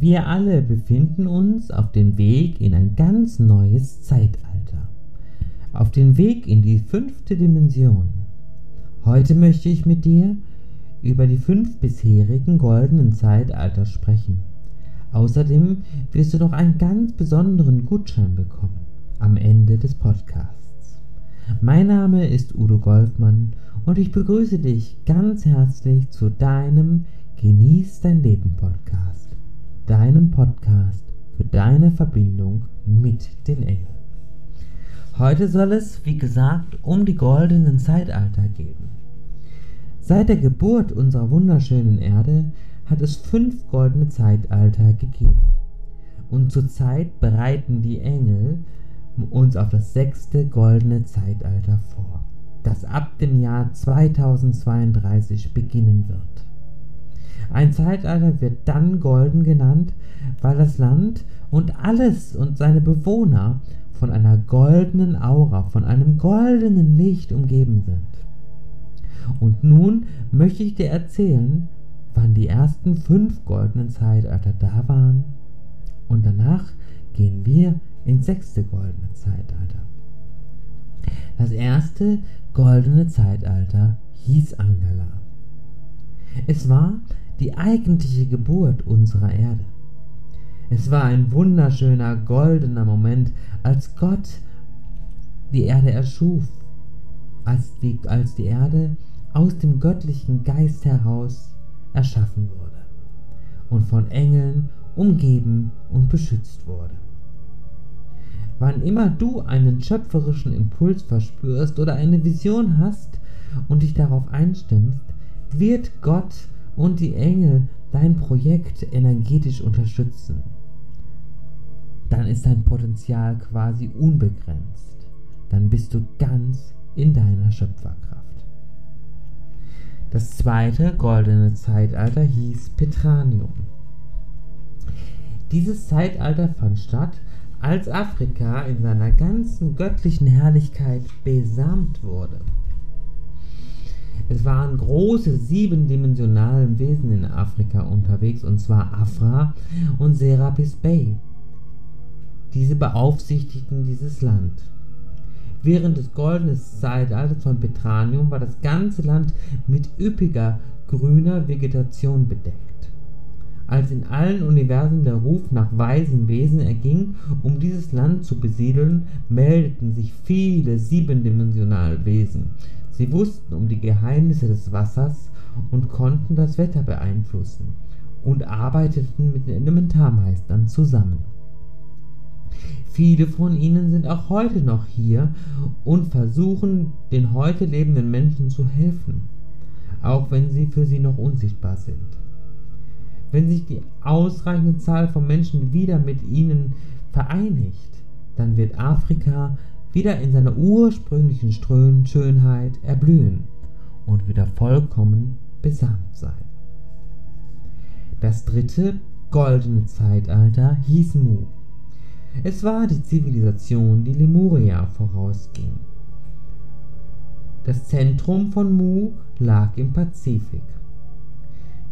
Wir alle befinden uns auf dem Weg in ein ganz neues Zeitalter. Auf dem Weg in die fünfte Dimension. Heute möchte ich mit dir über die fünf bisherigen goldenen Zeitalter sprechen. Außerdem wirst du noch einen ganz besonderen Gutschein bekommen am Ende des Podcasts. Mein Name ist Udo Goldmann und ich begrüße dich ganz herzlich zu deinem Genieß dein Leben Podcast, deinem Podcast für deine Verbindung mit den Engeln. Heute soll es, wie gesagt, um die goldenen Zeitalter gehen. Seit der Geburt unserer wunderschönen Erde hat es fünf goldene Zeitalter gegeben. Und zurzeit bereiten die Engel uns auf das sechste goldene Zeitalter vor, das ab dem Jahr 2032 beginnen wird. Ein Zeitalter wird dann golden genannt, weil das Land und alles und seine Bewohner von einer goldenen Aura, von einem goldenen Licht umgeben sind. Und nun möchte ich dir erzählen, wann die ersten fünf goldenen Zeitalter da waren. Und danach gehen wir ins sechste goldene Zeitalter. Das erste goldene Zeitalter hieß Angela. Es war die eigentliche Geburt unserer Erde. Es war ein wunderschöner goldener Moment, als Gott die Erde erschuf, als die, als die Erde aus dem göttlichen Geist heraus erschaffen wurde und von Engeln umgeben und beschützt wurde. Wann immer du einen schöpferischen Impuls verspürst oder eine Vision hast und dich darauf einstimmst, wird Gott und die Engel dein Projekt energetisch unterstützen. Dann ist dein Potenzial quasi unbegrenzt. Dann bist du ganz in deiner Schöpferkraft. Das zweite goldene Zeitalter hieß Petranium. Dieses Zeitalter fand statt, als Afrika in seiner ganzen göttlichen Herrlichkeit besamt wurde. Es waren große siebendimensionale Wesen in Afrika unterwegs, und zwar Afra und Serapis Bey. Diese beaufsichtigten dieses Land. Während des goldenen Zeitalters von Petranium war das ganze Land mit üppiger grüner Vegetation bedeckt. Als in allen Universen der Ruf nach weisen Wesen erging, um dieses Land zu besiedeln, meldeten sich viele siebendimensionale Wesen. Sie wussten um die Geheimnisse des Wassers und konnten das Wetter beeinflussen und arbeiteten mit den Elementarmeistern zusammen. Viele von ihnen sind auch heute noch hier und versuchen, den heute lebenden Menschen zu helfen, auch wenn sie für sie noch unsichtbar sind. Wenn sich die ausreichende Zahl von Menschen wieder mit ihnen vereinigt, dann wird Afrika wieder in seiner ursprünglichen Schönheit erblühen und wieder vollkommen besamt sein. Das dritte goldene Zeitalter hieß Mu. Es war die Zivilisation, die Lemuria vorausging. Das Zentrum von Mu lag im Pazifik.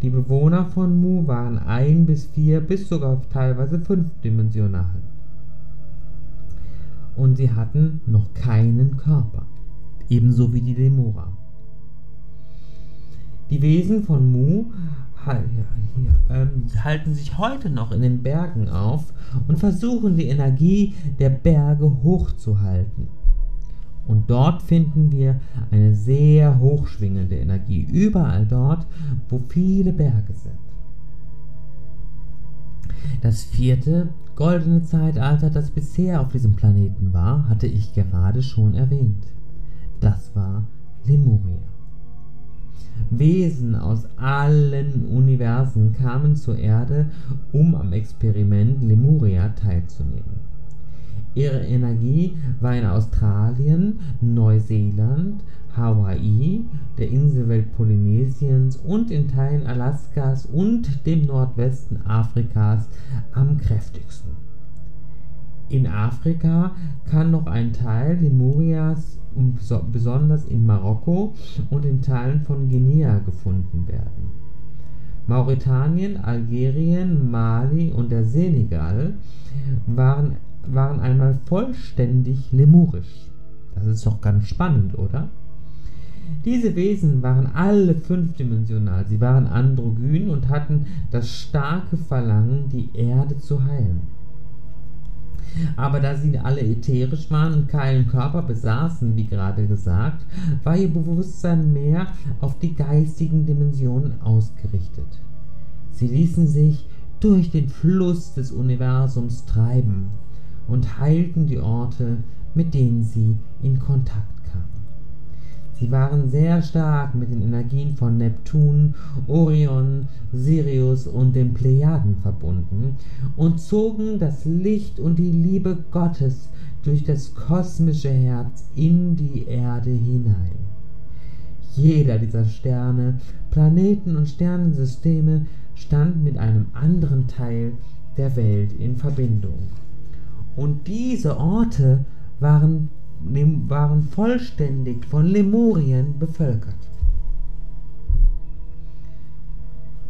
Die Bewohner von Mu waren ein bis vier bis sogar teilweise fünfdimensional. Und sie hatten noch keinen Körper, ebenso wie die Lemura. Die Wesen von Mu ähm, halten sich heute noch in den Bergen auf und versuchen die Energie der Berge hochzuhalten. Und dort finden wir eine sehr hochschwingende Energie, überall dort, wo viele Berge sind. Das vierte goldene Zeitalter, das bisher auf diesem Planeten war, hatte ich gerade schon erwähnt. Das war Lemuria. Wesen aus allen Universen kamen zur Erde, um am Experiment Lemuria teilzunehmen. Ihre Energie war in Australien, Neuseeland, Hawaii, der Inselwelt Polynesiens und in Teilen Alaskas und dem Nordwesten Afrikas am kräftigsten. In Afrika kann noch ein Teil Lemurias besonders in Marokko und in Teilen von Guinea gefunden werden. Mauretanien, Algerien, Mali und der Senegal waren, waren einmal vollständig lemurisch. Das ist doch ganz spannend, oder? Diese Wesen waren alle fünfdimensional. Sie waren androgyn und hatten das starke Verlangen, die Erde zu heilen. Aber da sie alle ätherisch waren und keinen Körper besaßen, wie gerade gesagt, war ihr Bewusstsein mehr auf die geistigen Dimensionen ausgerichtet. Sie ließen sich durch den Fluss des Universums treiben und heilten die Orte, mit denen sie in Kontakt Sie waren sehr stark mit den Energien von Neptun, Orion, Sirius und den Plejaden verbunden und zogen das Licht und die Liebe Gottes durch das kosmische Herz in die Erde hinein. Jeder dieser Sterne, Planeten und Sternensysteme stand mit einem anderen Teil der Welt in Verbindung. Und diese Orte waren waren vollständig von Lemurien bevölkert.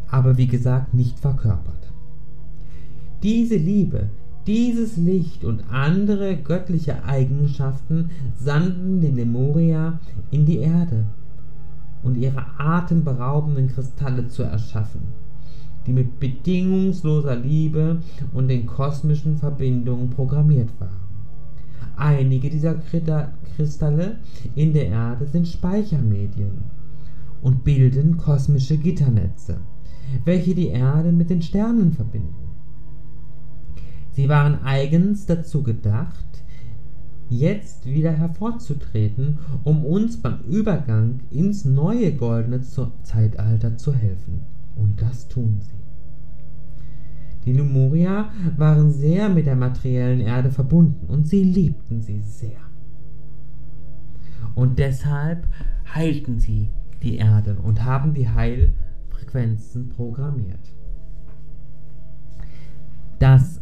Aber wie gesagt, nicht verkörpert. Diese Liebe, dieses Licht und andere göttliche Eigenschaften sandten die Lemuria in die Erde und ihre atemberaubenden Kristalle zu erschaffen, die mit bedingungsloser Liebe und den kosmischen Verbindungen programmiert waren. Einige dieser Kristalle in der Erde sind Speichermedien und bilden kosmische Gitternetze, welche die Erde mit den Sternen verbinden. Sie waren eigens dazu gedacht, jetzt wieder hervorzutreten, um uns beim Übergang ins neue goldene Zeitalter zu helfen. Und das tun sie. Die Lemurier waren sehr mit der materiellen Erde verbunden und sie liebten sie sehr. Und deshalb heilten sie die Erde und haben die Heilfrequenzen programmiert. Das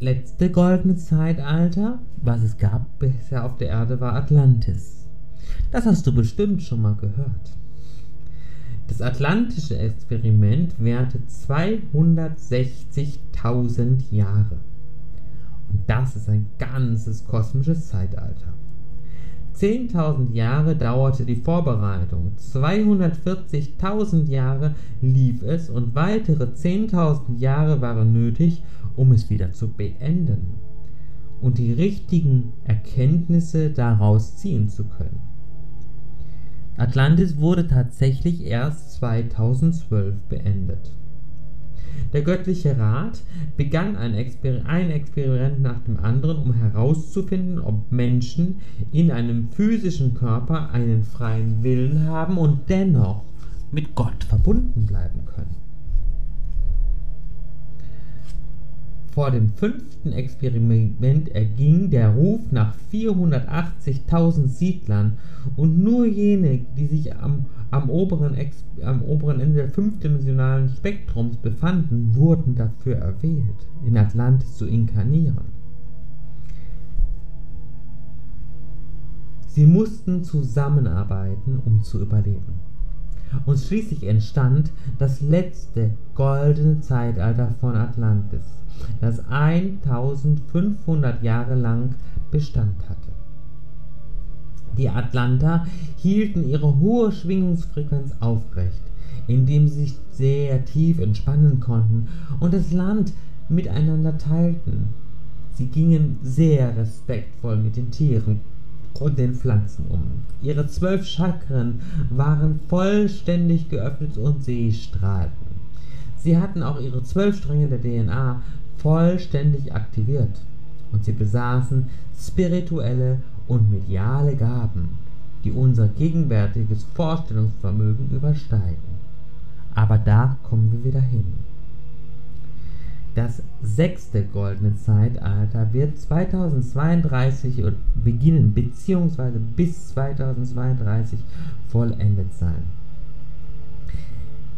letzte goldene Zeitalter, was es gab bisher auf der Erde, war Atlantis. Das hast du bestimmt schon mal gehört. Das atlantische Experiment währte 260.000 Jahre. Und das ist ein ganzes kosmisches Zeitalter. 10.000 Jahre dauerte die Vorbereitung, 240.000 Jahre lief es und weitere 10.000 Jahre waren nötig, um es wieder zu beenden und die richtigen Erkenntnisse daraus ziehen zu können. Atlantis wurde tatsächlich erst 2012 beendet. Der göttliche Rat begann ein, Exper ein, Experiment nach dem anderen, um herauszufinden, ob Menschen in einem physischen Körper einen freien Willen haben und dennoch mit Gott verbunden bleiben können. Vor dem fünften Experiment erging der Ruf nach 480.000 Siedlern und nur jene, die sich am, am, oberen am oberen Ende des fünfdimensionalen Spektrums befanden, wurden dafür erwählt, in Atlantis zu inkarnieren. Sie mussten zusammenarbeiten, um zu überleben. Und schließlich entstand das letzte goldene Zeitalter von Atlantis das 1500 Jahre lang Bestand hatte. Die Atlanter hielten ihre hohe Schwingungsfrequenz aufrecht, indem sie sich sehr tief entspannen konnten und das Land miteinander teilten. Sie gingen sehr respektvoll mit den Tieren und den Pflanzen um. Ihre zwölf Chakren waren vollständig geöffnet und sie strahlten. Sie hatten auch ihre zwölf Stränge der DNA vollständig aktiviert und sie besaßen spirituelle und mediale Gaben, die unser gegenwärtiges Vorstellungsvermögen übersteigen. Aber da kommen wir wieder hin. Das sechste goldene Zeitalter wird 2032 beginnen bzw. bis 2032 vollendet sein.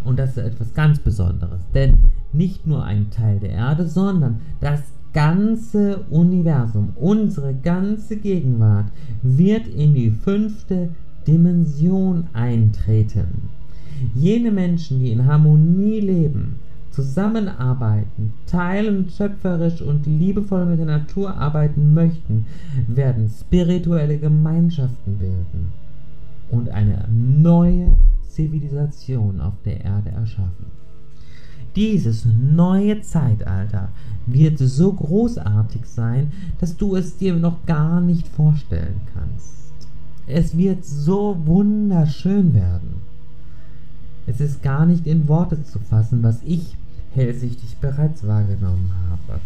Und das ist etwas ganz Besonderes, denn nicht nur ein Teil der Erde, sondern das ganze Universum, unsere ganze Gegenwart wird in die fünfte Dimension eintreten. Jene Menschen, die in Harmonie leben, zusammenarbeiten, teilen, schöpferisch und liebevoll mit der Natur arbeiten möchten, werden spirituelle Gemeinschaften bilden und eine neue Zivilisation auf der Erde erschaffen. Dieses neue Zeitalter wird so großartig sein, dass du es dir noch gar nicht vorstellen kannst. Es wird so wunderschön werden. Es ist gar nicht in Worte zu fassen, was ich hellsichtig bereits wahrgenommen habe.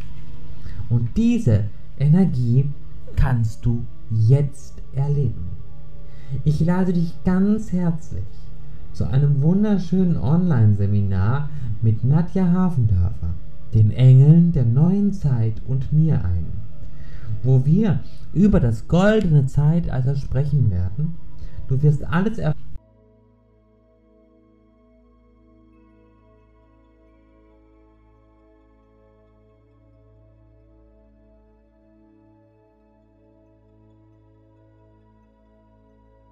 Und diese Energie kannst du jetzt erleben. Ich lade dich ganz herzlich zu einem wunderschönen Online-Seminar mit Nadja Hafendörfer, den Engeln der neuen Zeit und mir ein, wo wir über das goldene Zeitalter sprechen werden. Du wirst alles erfahren